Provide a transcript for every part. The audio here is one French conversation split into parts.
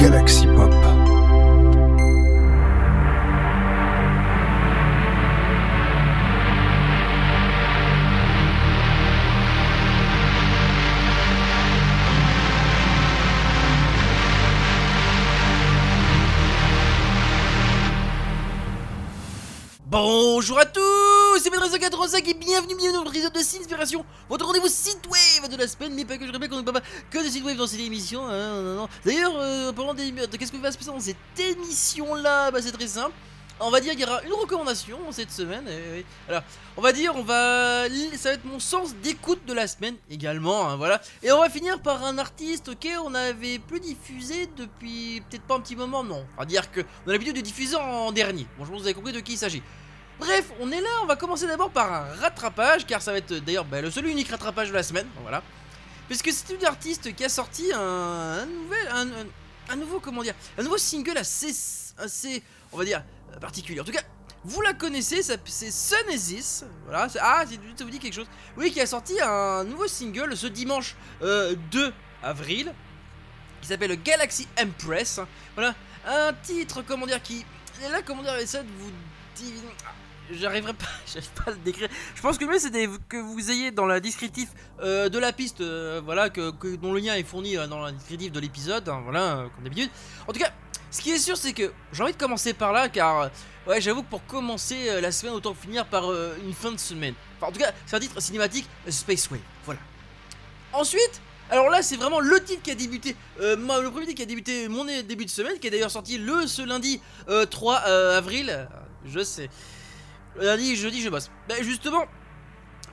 Galaxy Pop. Bonjour à tous, c'est Pedro85 et bienvenue, bienvenue dans notre épisode de Sinspiration, votre rendez-vous synthwave de la semaine, mais pas que je répète qu'on ne parle pas que de synthwave dans cette émission. hein. D'ailleurs, euh, parlant des de qu'est-ce que va se passer dans cette émission-là? Bah c'est très simple. On va dire qu'il y aura une recommandation cette semaine. eh. Alors, on va dire, on va, ça va être mon sens d'écoute de la semaine également, hein, voilà. Et on va finir par un artiste, ok, on avait plus diffusé depuis peut-être pas un petit moment, non. On va dire que on a l'habitude de diffuser en dernier. Bon, je pense que vous avez compris de qui il s'agit. Bref, on est là, on va commencer d'abord par un rattrapage, car ça va être d'ailleurs bah, le seul unique rattrapage de la semaine, voilà. Puisque c'est une artiste qui a sorti un, nouvel, un, nouveau, comment dire, un nouveau single assez, assez, on va dire, euh, particulier. En tout cas, vous la connaissez, c'est Sunesis, voilà. Ah, ça vous dit quelque chose Oui, qui a sorti un nouveau single ce dimanche euh, 2 avril, qui s'appelle Galaxy Empress. Voilà, un titre, comment dire, qui là, comment dire, essaie de vous J'arriverai pas, pas à le décrire. Je pense que le mieux c'est que vous ayez dans la descriptif euh, de la piste, euh, voilà, que, dont le lien est fourni euh, dans la descriptif de l'épisode, hein, voilà, comme d'habitude. En tout cas, ce qui est sûr, c'est que j'ai envie de commencer par là, car ouais, j'avoue que pour commencer la semaine, autant finir par une fin de semaine. En tout cas, c'est un titre cinématique Space Wave, voilà. Ensuite, alors là, c'est vraiment le titre qui a débuté, le premier titre qui a débuté mon début de semaine, qui est d'ailleurs sorti le ce lundi euh, 3 euh, avril. Je sais. Lundi, jeudi, je bosse. Bah, justement,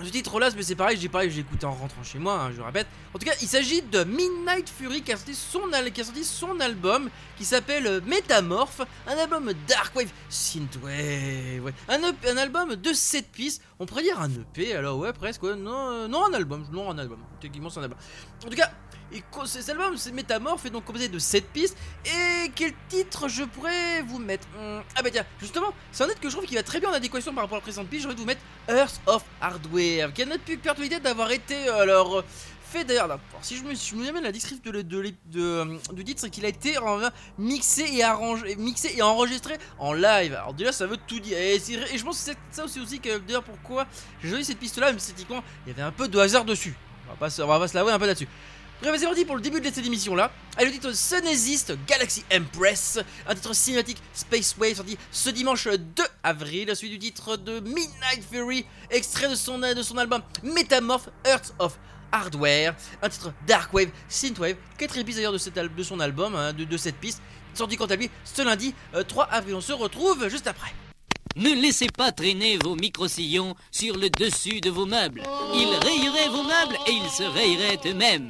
ce titre-là, mais c'est pareil, j'ai pareil, j'ai écouté en rentrant chez moi, hein, je répète. En tout cas, il s'agit de Midnight Fury qui a sorti son, al- qui a sorti son album qui s'appelle Metamorph, un album Darkwave Synthwave, ouais. un, un album de 7 pistes, on pourrait dire un EP, alors ouais, presque, ouais. non, euh, non un album, non un album, techniquement c'est un album. En tout cas, et cet album, c'est Métamorphe, est donc composé de 7 pistes. Et quel titre je pourrais vous mettre Hmm, Ah bah tiens, justement, c'est un titre que je trouve qui va très bien en adéquation par rapport à la précédente piste. J'ai envie de vous mettre Earth of Hardware, qui a notre plus perturbé d'avoir été alors fait d'ailleurs. Si je me, si je me souviens bien, la description de, de, euh, du titre, c'est qu'il a été euh, mixé et arrangé, mixé et enregistré en live. Alors déjà, ça veut tout dire. Et, je pense que c'est ça aussi aussi que d'ailleurs pourquoi j'ai choisi cette piste-là, même esthétiquement, il y avait un peu de hasard dessus. On va pas, on va pas se l'avouer un peu là-dessus. C'est parti pour le début de cette émission là. Avec le titre Sunesist Galaxy Empress, un titre cinématique Space Wave sorti ce dimanche 2 avril, suivi du titre de Midnight Fury, extrait de son, album Metamorph Earth of Hardware, un titre Dark Wave, Synthwave, quatrième piste d'ailleurs de, son album, hein, de, cette piste, sorti quant à lui ce lundi euh, 3 avril. On se retrouve juste après. Ne laissez pas traîner vos micro-sillons sur le dessus de vos meubles. Ils rayeraient vos meubles et ils se rayeraient eux-mêmes.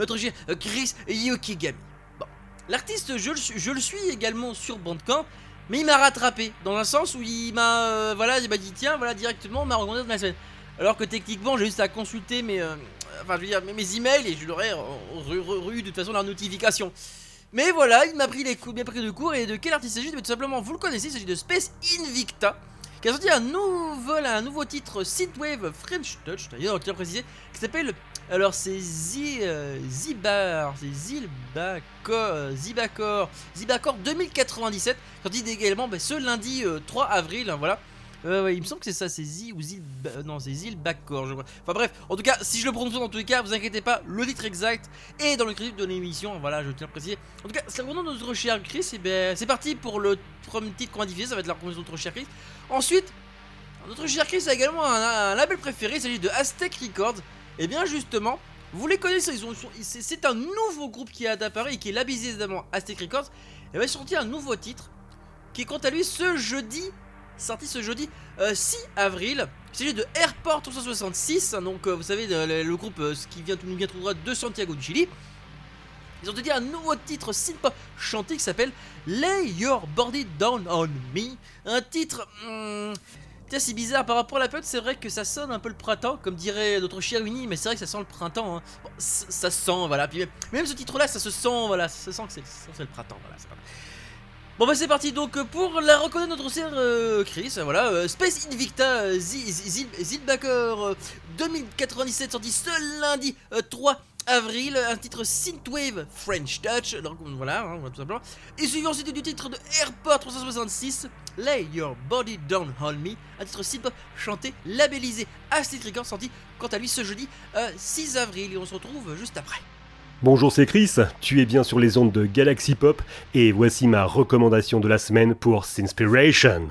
De notre cher Chris Yokigami. Bon, l'artiste, je, le suis- également sur Bandcamp, mais il m'a rattrapé dans un sens où il m'a, euh, voilà, il m'a dit tiens, voilà directement, on m'a recommandé dans la semaine. Alors que techniquement, j'ai juste à consulter mes, euh, enfin, dire, mes, emails et je l'aurais eu de toute façon la notification. Mais voilà, il m'a pris les coups, bien pris de cours. Et de quel artiste il s'agit? Mais Tout simplement, vous le connaissez, il s'agit de Space Invicta, qui a sorti un nouveau, un nouveau titre Synthwave French Touch, d'ailleurs, on tient à préciser, qui s'appelle. Alors, c'est euh, Zibar, c'est Zilbacor, euh, Zibacor, Zibacor 2097, sorti également bah, ce lundi euh, 3 avril, hein, voilà. Euh, ouais, il me semble que c'est ça, c'est Zi ou Zil. Non, c'est Zilbacor, je crois. Enfin bref, en tout cas, si je le prononce dans tous les cas, vous inquiétez pas, le titre exact est dans le crédit de l'émission. Voilà, je tiens à préciser. En tout cas, c'est vraiment notre cher Chris. Et ben, c'est parti pour le premier titre qu'on va diffuser. Ça va être la recommandation de notre cher Chris. Ensuite, notre cher Chris a également un, label préféré. Il s'agit de Aztec Records. Et bien, justement, vous les connaissez. Ils ont, c'est un nouveau groupe qui est apparu et qui est labellisé évidemment Aztec Records. Et va sortir un nouveau titre qui est quant à lui ce jeudi sorti ce jeudi euh, 6 avril. Il s'agit de Airport 366, hein, donc euh, vous savez le, groupe euh, qui vient tout nous vient droit de Santiago du Chili. Ils ont dédié un nouveau titre synth-pop chanté qui s'appelle Lay Your Body Down on Me. Un titre. Tiens, c'est bizarre par rapport à la période, c'est vrai que ça sonne un peu le printemps, comme dirait notre cher Winnie, mais c'est vrai que ça sent le printemps. hein. Ça sent, voilà. Puis même, ce titre-là, ça se sent, voilà, ça sent que c'est le printemps, voilà. pas. Bon bah c'est parti donc pour la reconnaître notre cher euh, Chris, voilà, euh, Space Invicta euh, Zi- Zi- Zil- Zilbacker euh, 2097 sorti ce lundi euh, 3 avril, un titre Synthwave French Touch, donc voilà, hein, tout simplement. Et suivi ensuite du titre de Airport 366, Lay Your Body Down on Me, un titre synth-pop chanté, labellisé Acid Records, sorti quant à lui ce jeudi euh, 6 avril, et on se retrouve juste après. Bonjour, c'est Chris, tu es bien sur les ondes de Galaxy Pop et voici ma recommandation de la semaine pour Sinspiration.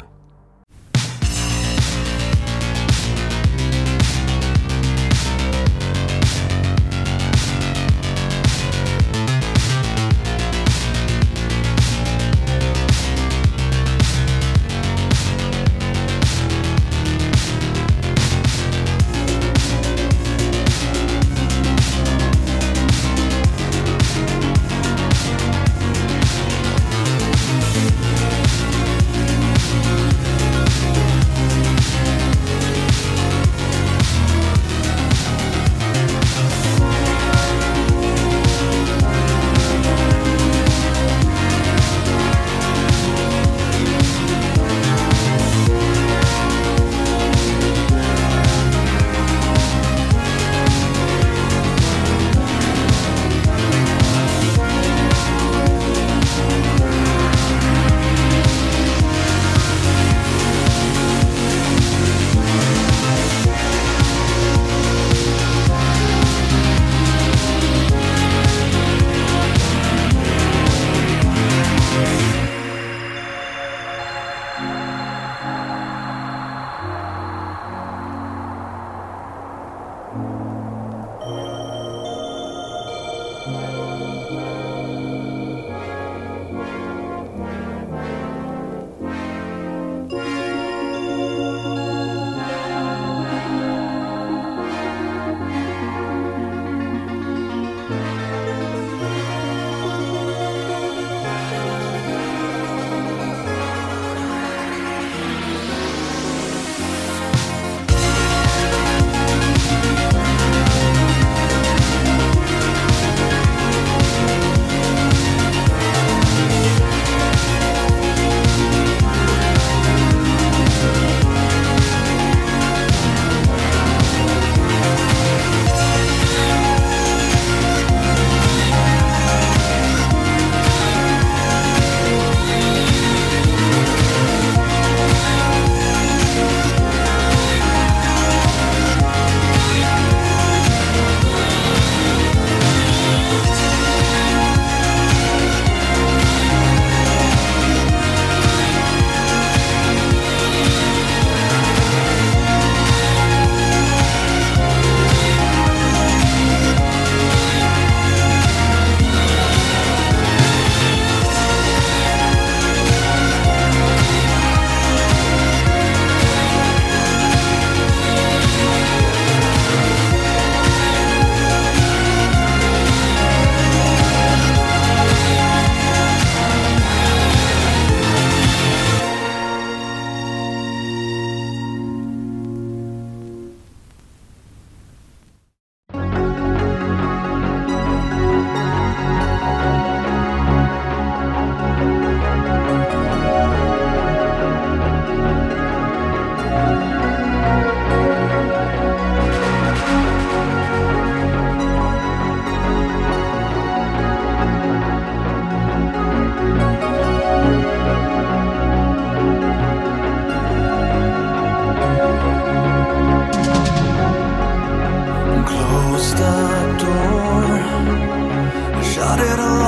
door. I shut it off.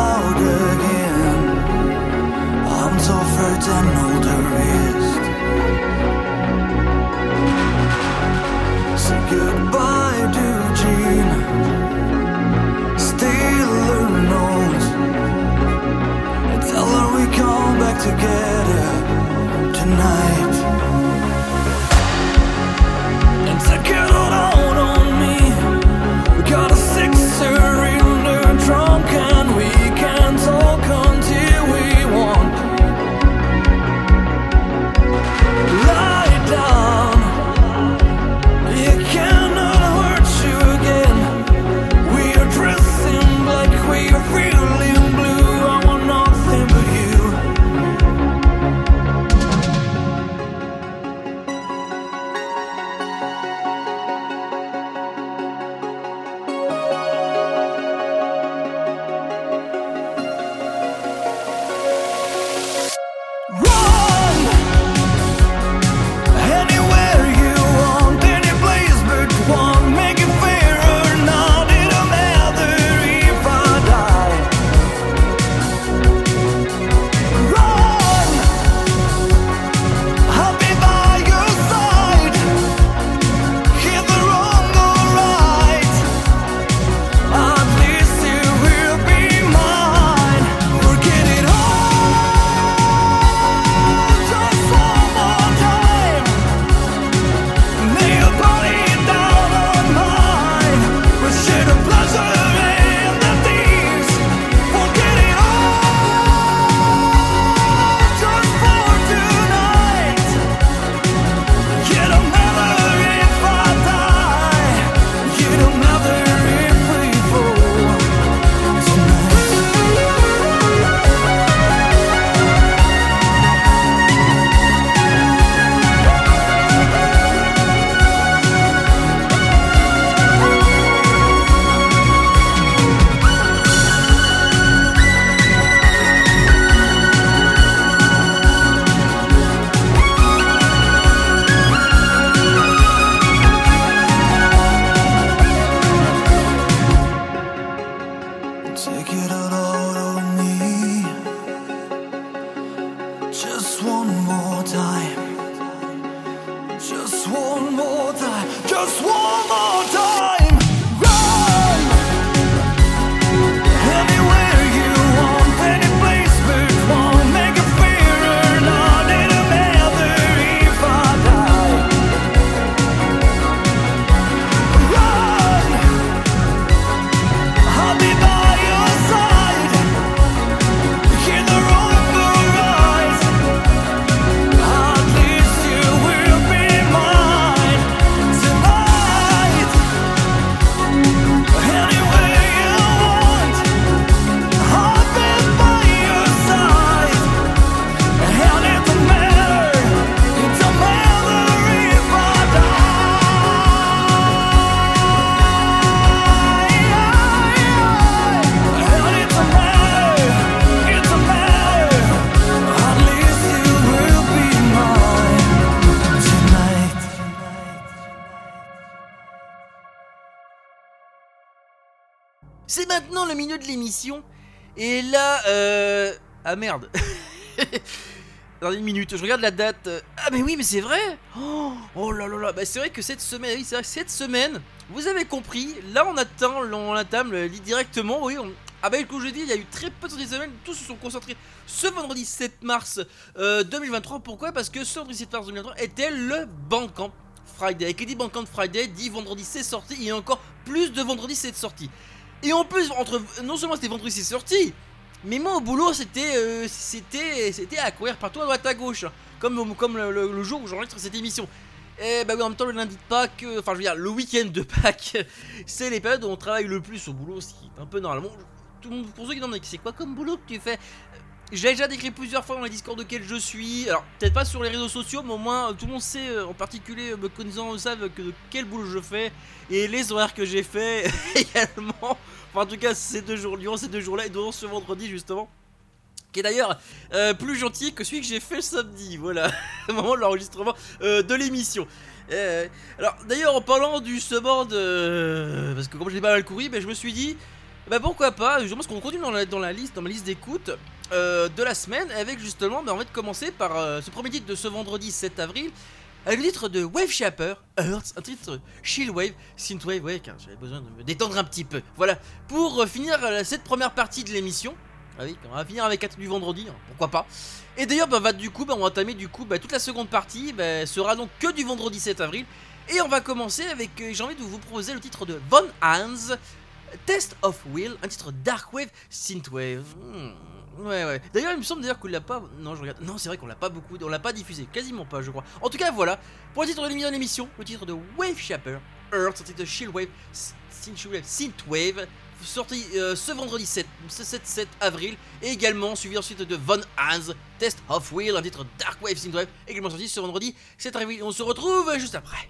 C'est maintenant le milieu de l'émission. Et là, euh... Ah merde. Dans une minute, je regarde la date. Ah mais oui, mais c'est vrai. Oh, oh là là là. Bah c'est vrai que cette semaine, oui, c'est vrai cette semaine, vous avez compris. Là, on attend, on lit directement. Oui, on... Ah bah comme je dis, il y a eu très peu de sorties de semaine. Tous se sont concentrés ce vendredi 7 mars euh, 2023. Pourquoi? Parce que ce vendredi 7 mars 2023 était le Bandcamp Friday. Et qui dit Bandcamp Friday dit vendredi c'est sorti. Il y a encore plus de vendredi c'est sorti. Et en plus, entre non seulement c'était vendredi c'est sorti, mais moi au boulot c'était euh, c'était c'était à courir partout à droite à gauche, comme comme le, jour où j'enregistre cette émission. Et bah oui, en même temps le lundi de Pâques, euh, enfin je veux dire le week-end de Pâques, c'est les périodes où on travaille le plus au boulot, ce qui est un peu normal. Bon, tout pour ceux qui demandent c'est quoi comme boulot que tu fais? J'ai déjà décrit plusieurs fois dans les discords auxquels je suis. Alors, peut-être pas sur les réseaux sociaux, mais au moins euh, tout le monde sait, euh, en particulier euh, me connaissant, savent que de quel boulot je fais et les horaires que j'ai fait également. Enfin, en tout cas, ces deux jours, durant ces deux jours-là et durant ce vendredi justement. Qui est d'ailleurs plus gentil que celui que j'ai fait le samedi, voilà, au moment de l'enregistrement de l'émission. Alors, d'ailleurs, en parlant du de. Parce que comme je pas mal couru, ben, je me suis dit, bah pourquoi pas, justement, parce qu'on continue dans la, dans la liste, dans ma liste d'écoute euh, de la semaine, avec justement, bah, on va commencer par euh, ce premier titre de ce vendredi 7 avril, le titre de Wave Shaper, Earth, un titre chill wave, synthwave, ouais, car j'avais besoin de me détendre un petit peu. Voilà, pour euh, finir cette première partie de l'émission. Ah oui, on va finir avec 4 du vendredi, hein, pourquoi pas. Et d'ailleurs, bah, va, du coup, bah, on va entamer du coup, bah, toute la seconde partie bah, sera donc que du vendredi 7 avril. Et on va commencer avec, j'ai envie de vous proposer le titre de Von Hans, Test of Will, un titre Dark Wave Synthwave. Hmm, Ouais, ouais. D'ailleurs, il me semble d'ailleurs qu'on l'a pas. Non, je regarde. Non, c'est vrai qu'on l'a pas beaucoup. On l'a pas diffusé. Quasiment pas, je crois. En tout cas, voilà. Pour le titre de l'émission, le titre de Wave Shaper, Earth, titre de Shieldwave, Synthwave, Synthwave, sorti euh, ce vendredi 7, ce 7, 7 avril. Et également suivi ensuite de Von Hans, Test of Will, un titre Dark Wave Synthwave, également sorti ce vendredi 7 avril. On se retrouve juste après.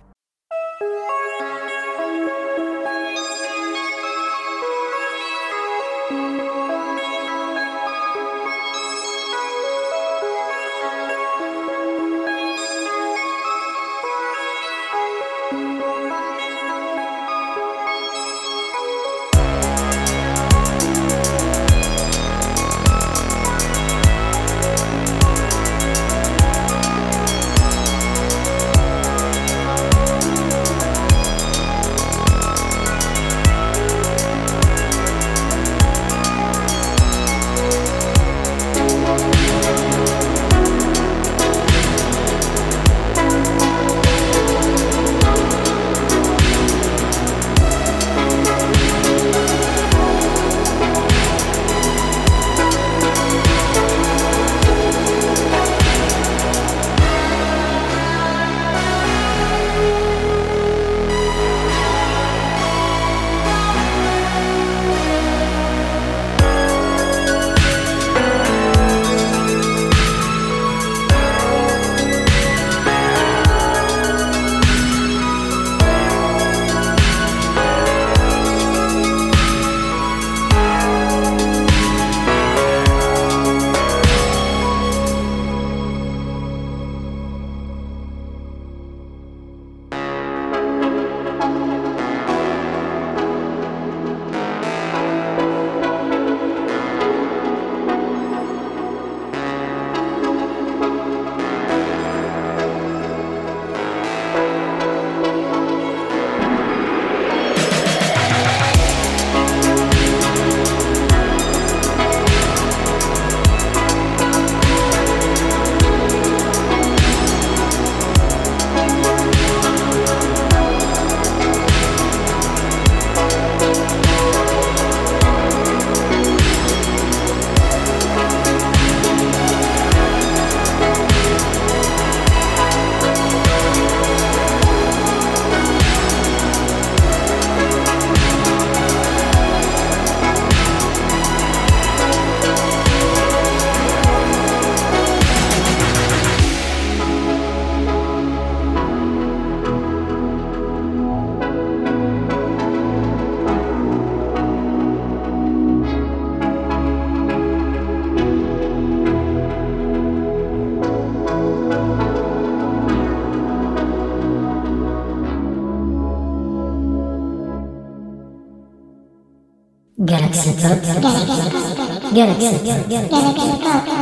Galaxy Pop. Galaxy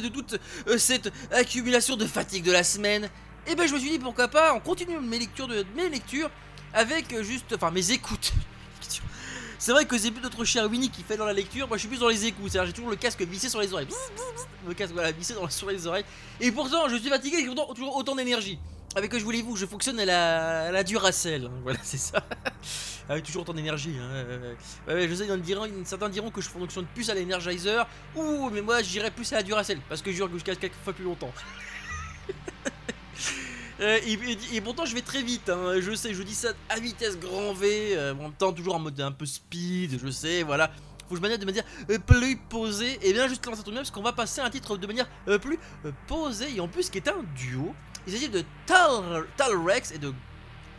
de toute euh, cette accumulation de fatigue de la semaine. Et ben je me suis dit pourquoi pas en continuant mes lectures de mes lectures avec euh, juste enfin mes écoutes. C'est vrai que c'est plus notre cher Winnie qui fait dans la lecture, moi je suis plus dans les écoutes, c'est-à-dire j'ai toujours le casque vissé sur les oreilles. Le casque voilà vissé sur les oreilles. Et pourtant je suis fatigué et j'ai toujours autant d'énergie. Avec que je voulez-vous, je fonctionne à la, la Duracell. Voilà, c'est ça. Avec toujours autant d'énergie. Hein. je sais, certains diront que je fonctionne plus à l'Energizer. Ouh, mais moi, j'irais plus à la Duracell. Parce que je jure que je casse quelques fois plus longtemps. Euh, et, pourtant je vais très vite, hein. je sais, je dis ça à vitesse grand V, euh, en même temps toujours en mode un peu speed, je sais, voilà. Faut que je manière de manière euh, plus posée, et bien juste lancer tout de même parce qu'on va passer un titre de manière euh, plus posée, et en plus qui est un duo. Il s'agit de Tal, Tal Rex et de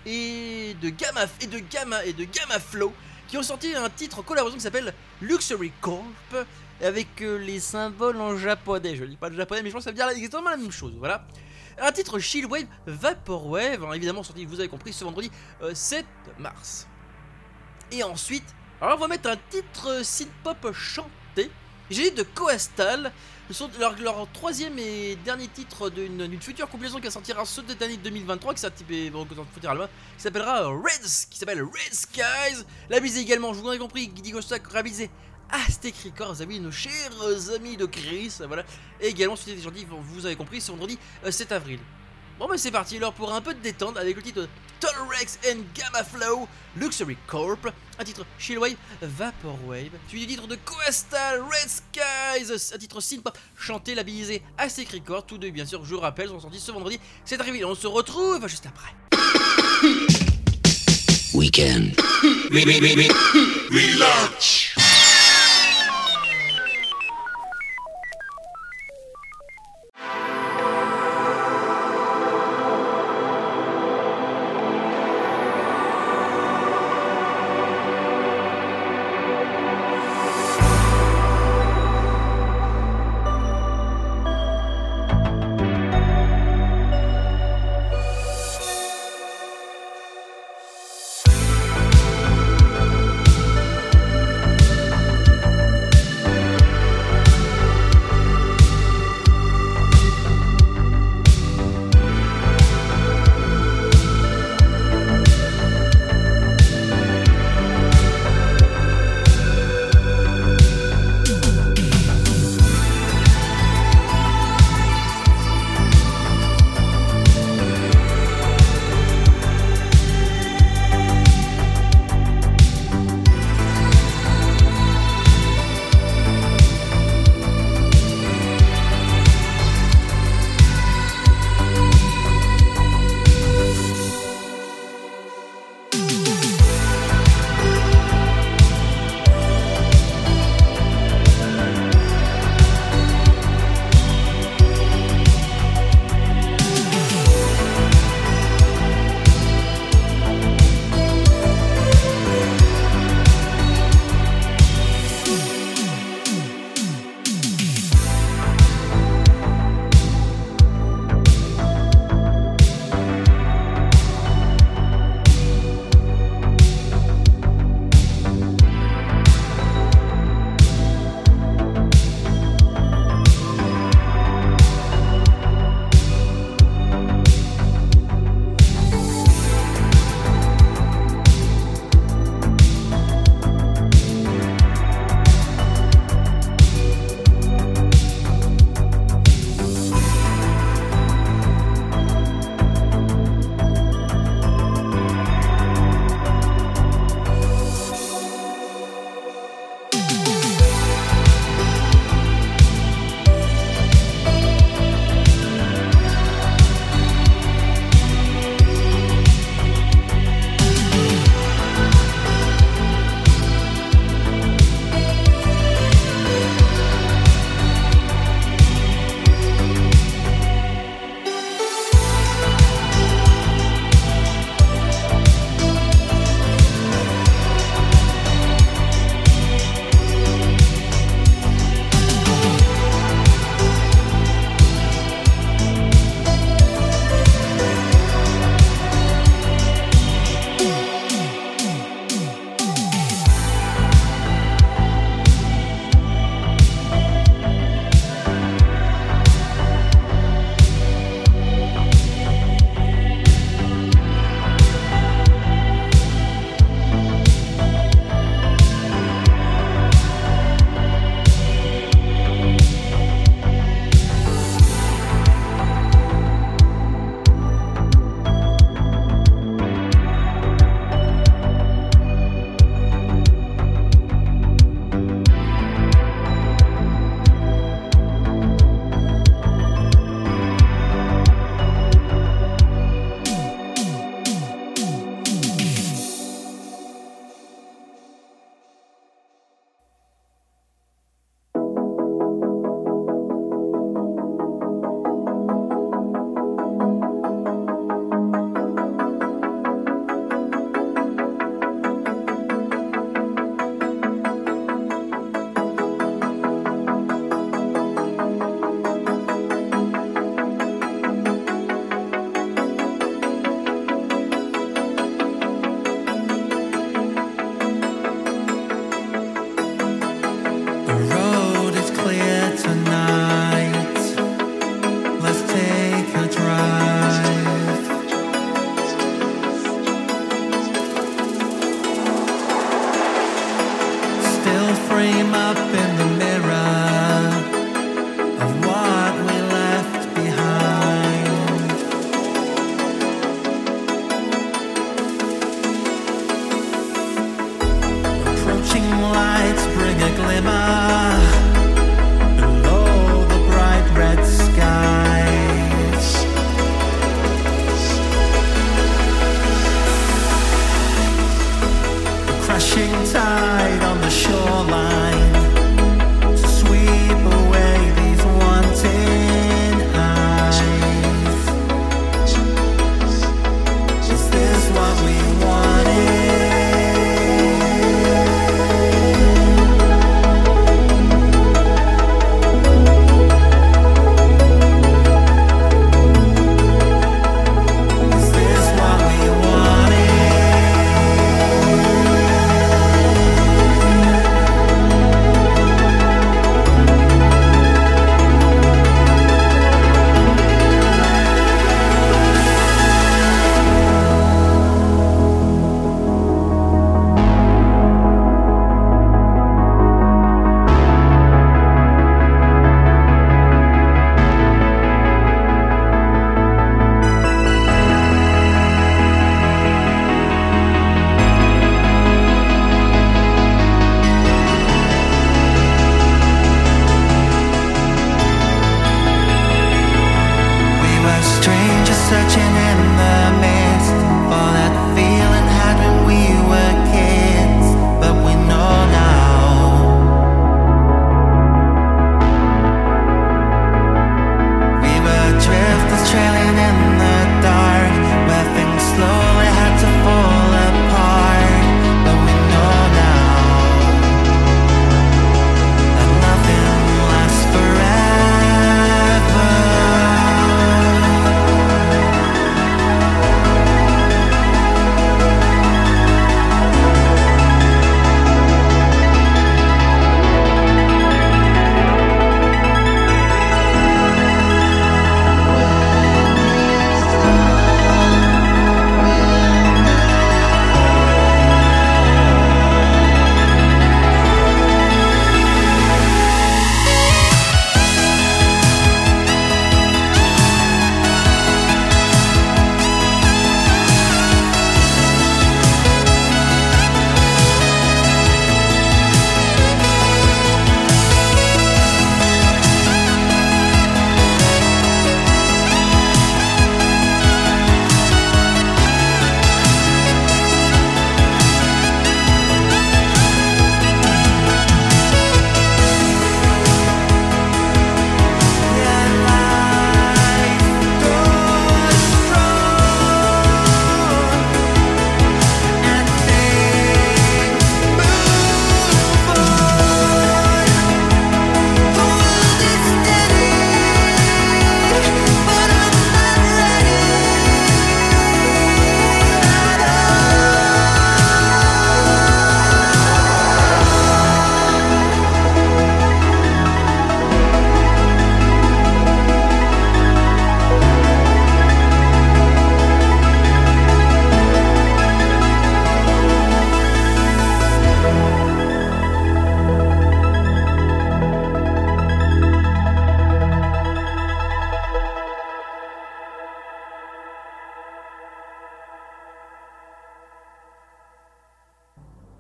et de Gamma et de Gamma et de Gamma Flow qui ont sorti un titre en collaboration qui s'appelle Luxury Corp avec euh, les symboles en japonais. Je lis pas le japonais, mais je pense que ça veut dire exactement la même chose. Voilà. Un titre Chillwave Vaporwave, hein, évidemment sorti, vous avez compris, ce vendredi euh, 7 mars. Et ensuite, alors on va mettre un titre euh, synth-pop chanté. J'ai de Coastal, ce leur, troisième et dernier titre d'une future compilation qui sortira cette année 2023, qui s'appellera qui Reds, qui s'appelle Red Skies. Labellisé également, je vous l'ai compris, Guidi Gostak, labellisé Aztec Records, amis, nos chers amis de Chris, voilà. Et également, suite des vous avez compris, c'est vendredi euh, 7 avril. Bon bah c'est parti alors pour un peu de détente avec le titre Tolerex and Gamma Flow Luxury Corp, un titre Chillwave Vaporwave, suivi du titre de Coastal Red Skies, un titre synth-pop chanté, labellisé à Sec Records, tous deux bien sûr, je rappelle, sont sortis ce vendredi, c'est arrivé, on se retrouve juste après. Weekend. Thank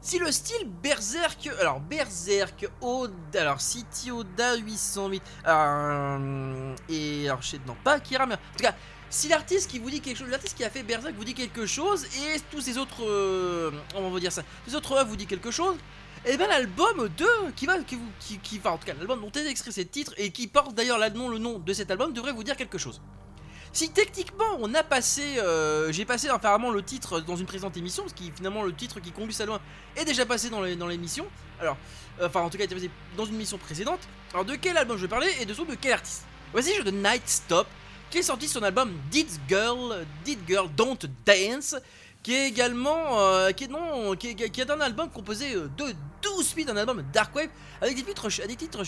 Si le style Berserk, alors Berserk, Oda, alors City Oda 808, euh, et alors je sais non pas Akira, mais en tout cas, si l'artiste qui vous dit quelque chose, l'artiste qui a fait Berserk vous dit quelque chose, et tous ces autres, euh, on va dire ça, les autres œuvres vous dit quelque chose, et bien l'album 2 qui va, qui qui, qui en tout cas l'album dont est extrait ces titres et qui porte d'ailleurs le nom de cet album devrait vous dire quelque chose. Si techniquement on a passé, euh, j'ai passé apparemment le titre dans une présente émission, parce que finalement le titre qui conduit ça loin est déjà passé dans l'émission. Alors, euh, enfin en tout cas, il était passé dans une émission précédente. Alors de quel album je vais parler et de de quel artiste? Voici je de Night Stop, qui est sorti son album Did Girl, Did Girl Don't Dance, qui est également, euh, qui est non, un album composé euh, de 12 suites d'un album Dark Wave avec des titres,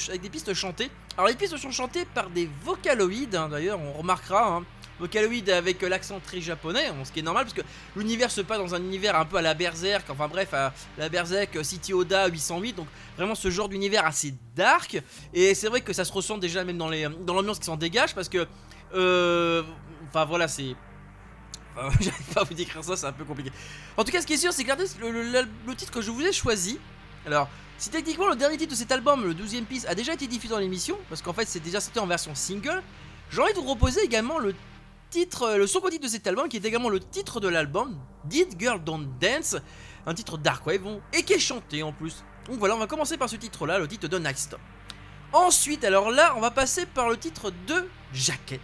avec des pistes chantées. Alors les pistes sont chantées par des vocaloïdes, hein, d'ailleurs on remarquera. Hein, avec euh, l'accent très japonais, bon, ce qui est normal parce que l'univers se passe dans un univers un peu à la Berserk, enfin bref, à la Berserk City Oda 808, donc vraiment ce genre d'univers assez dark. Et c'est vrai que ça se ressent déjà même dans l'ambiance qui s'en dégage parce que, enfin voilà, c'est J'arrive pas à vous décrire ça, c'est un peu compliqué. En tout cas, ce qui est sûr, c'est que le, le- titre que je vous ai choisi. Alors, si techniquement le dernier titre de cet album, le 12ème piste, a déjà été diffusé dans l'émission, parce qu'en fait c'est déjà sorti en version single, j'ai envie de vous proposer également le titre, euh, le second titre de cet album, qui est également le titre de l'album, Did Girl Don't Dance, un titre dark wave, et qui est chanté en plus. Donc voilà, on va commencer par ce titre-là, le titre de Night Stop. Ensuite, alors là, on va passer par le titre de Jacket,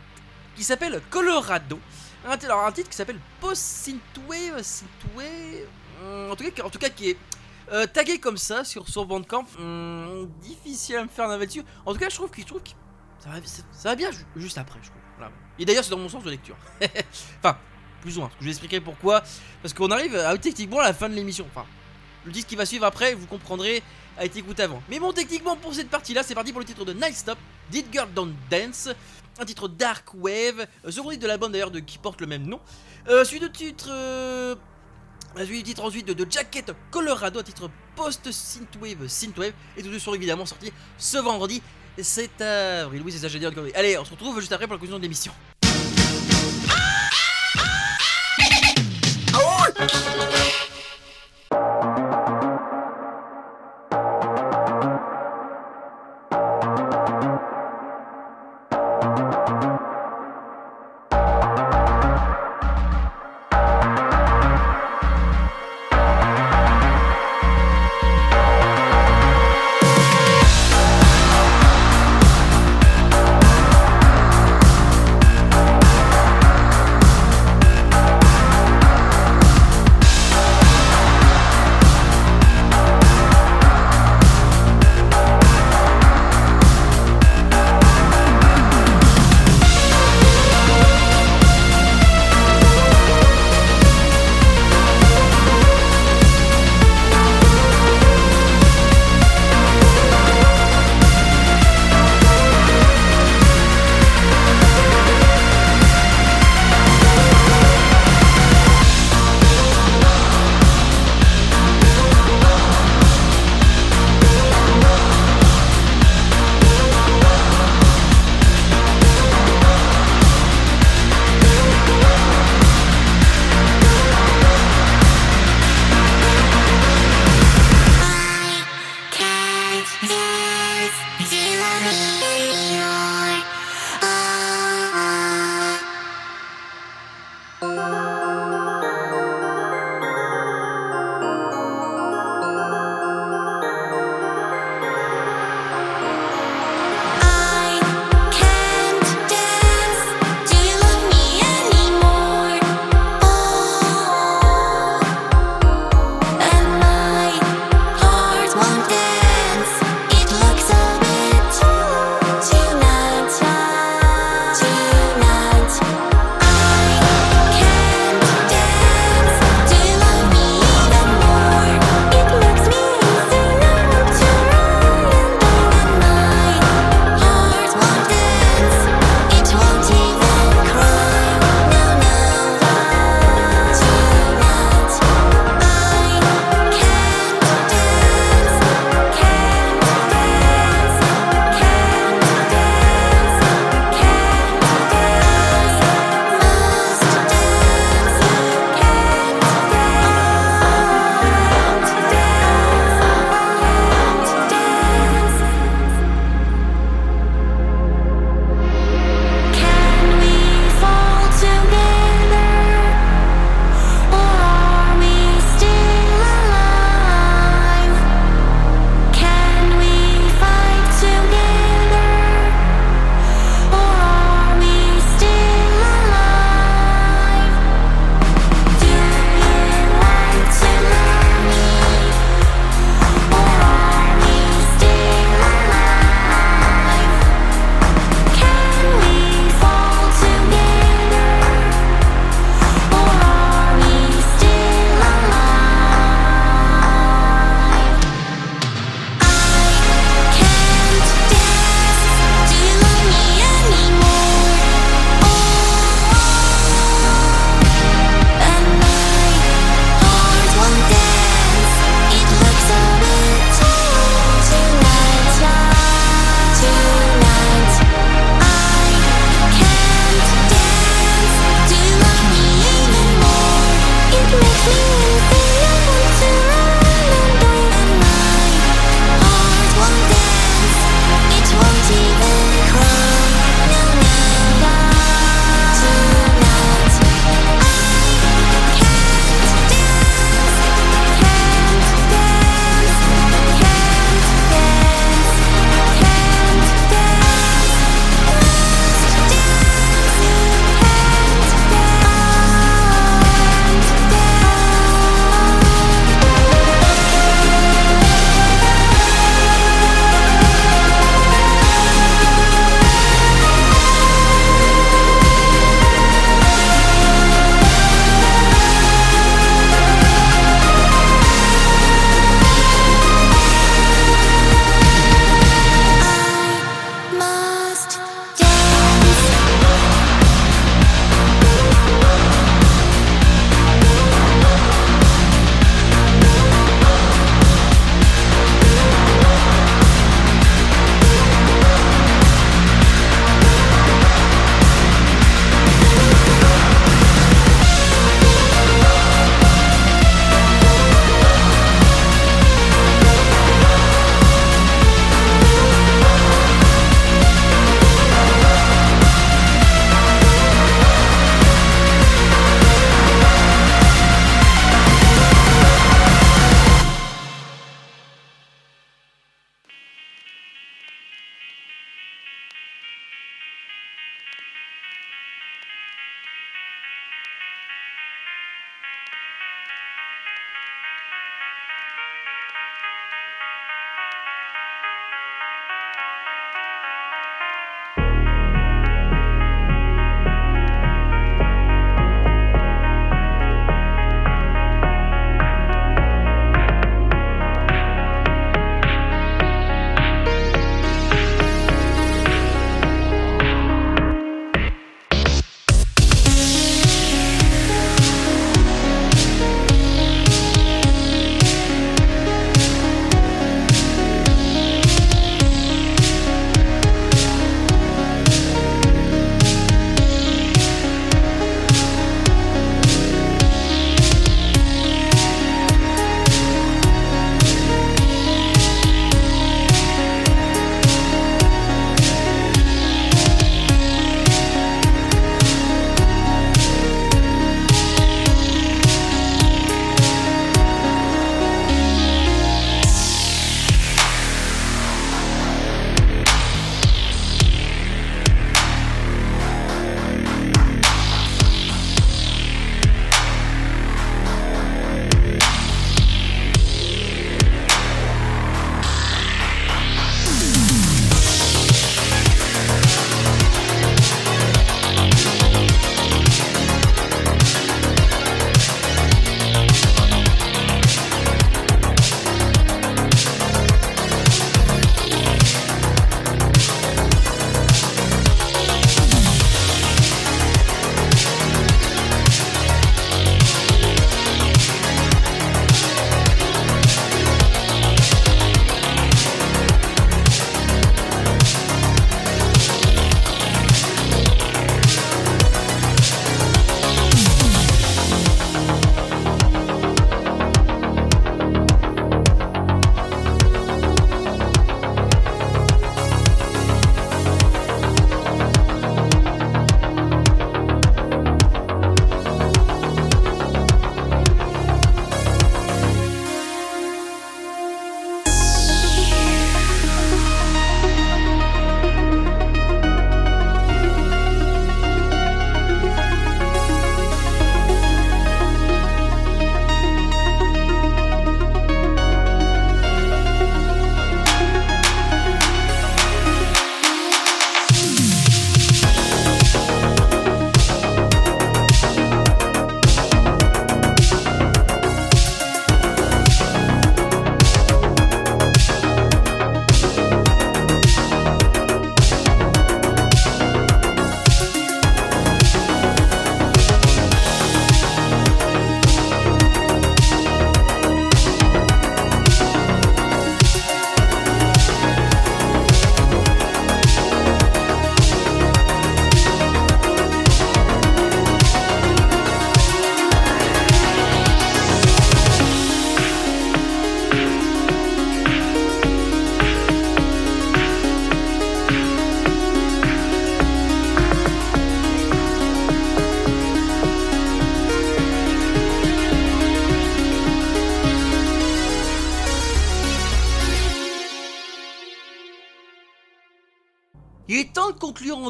qui s'appelle Colorado. Un, t- alors, un titre qui s'appelle Post Synthwave, Synthwave, hum, en tout cas, en tout cas qui est euh, tagué comme ça sur son Bandcamp. Hum, difficile à me faire un avis dessus. En tout cas, je trouve qu'il trouve que ça va, bien ju- juste après, je trouve. Et d'ailleurs, c'est dans mon sens de lecture. enfin, plus ou moins. Je vais expliquer pourquoi. Parce qu'on arrive à, techniquement à la fin de l'émission. Enfin, le disque qui va suivre après, vous comprendrez, a été écouté avant. Mais bon, techniquement, pour cette partie-là, c'est parti pour le titre de Night Stop, Did Girl Don't Dance. Un titre Dark Wave, euh, second titre de l'album d'ailleurs de- qui porte le même nom. Euh, suite de titre. Euh, suite du titre ensuite de, Jacket Colorado, un titre post-synthwave, synthwave, et tous deux sont évidemment sortis ce vendredi 7 avril. Oui, c'est ça, j'ai dit. Allez, on se retrouve juste après pour la conclusion de l'émission.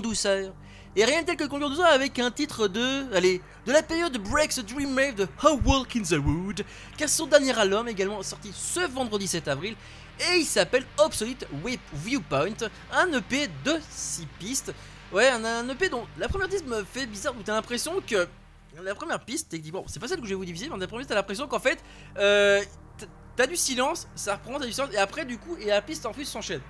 Douceur. Et rien de tel que conclure en douceur avec un titre de, allez, de la période Breaks the Dream Wave de How Walk in the Wood, car son dernier album également sorti ce vendredi 7 avril, et il s'appelle Obsolete Wave Viewpoint, un EP de 6 pistes. Ouais, un, un EP dont la première piste me fait bizarre, où t'as l'impression que la première piste, techniquement, c'est pas celle que je vais vous diviser, mais la première piste, t'as l'impression qu'en fait, euh, t'as du silence, ça reprend, t'as du silence, et après, du coup, et la piste en plus s'enchaîne.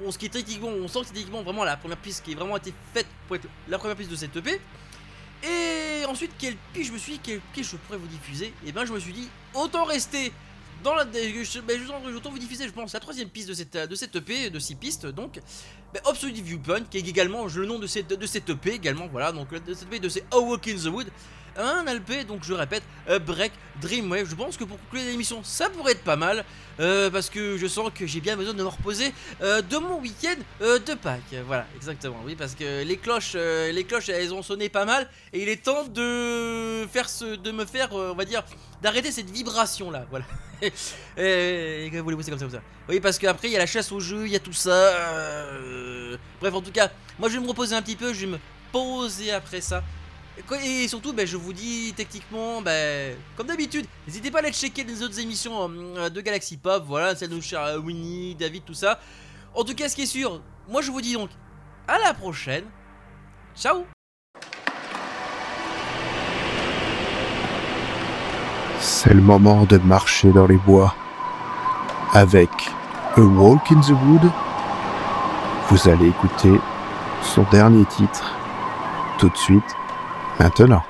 Bon, ce qui on sent que c'est techniquement vraiment la première piste qui a vraiment été faite pour être la première piste de cette EP. Et ensuite, quelle piste je me suis dit, quelle piste je pourrais vous diffuser? Et ben, je me suis dit, autant rester dans la. je- Ben, autant vous diffuser, je pense, la troisième piste de cette, de EP, de 6 pistes, donc. Ben, Viewpoint, qui est également le nom de cette, de EP, également, voilà, donc de cette EP de ces A Walk in the Wood. Un LP, donc je répète, A Break Dreamwave. Je pense que pour conclure l'émission, ça pourrait être pas mal, euh, parce que je sens que j'ai bien besoin de me reposer euh, de mon week-end euh, de Pâques. Voilà, exactement, oui, parce que les cloches, euh, les cloches, elles ont sonné pas mal, et il est temps de faire de me faire, euh, on va dire, d'arrêter cette vibration là, voilà. et, vous voulez comme ça, comme ça. Oui, parce qu'après il y a la chasse au jeu, il y a tout ça. euh, Bref, en tout cas, moi je vais me reposer un petit peu, je vais me poser après ça. Et surtout, ben, je vous dis techniquement, ben, comme d'habitude, n'hésitez pas à aller checker les autres émissions euh, de Galaxy Pop, voilà, celle de euh, Winnie, David, tout ça. En tout cas, ce qui est sûr, moi je vous dis donc à la prochaine. Ciao C'est le moment de marcher dans les bois. Avec A Walk in the Wood, vous allez écouter son dernier titre tout de suite, maintenant.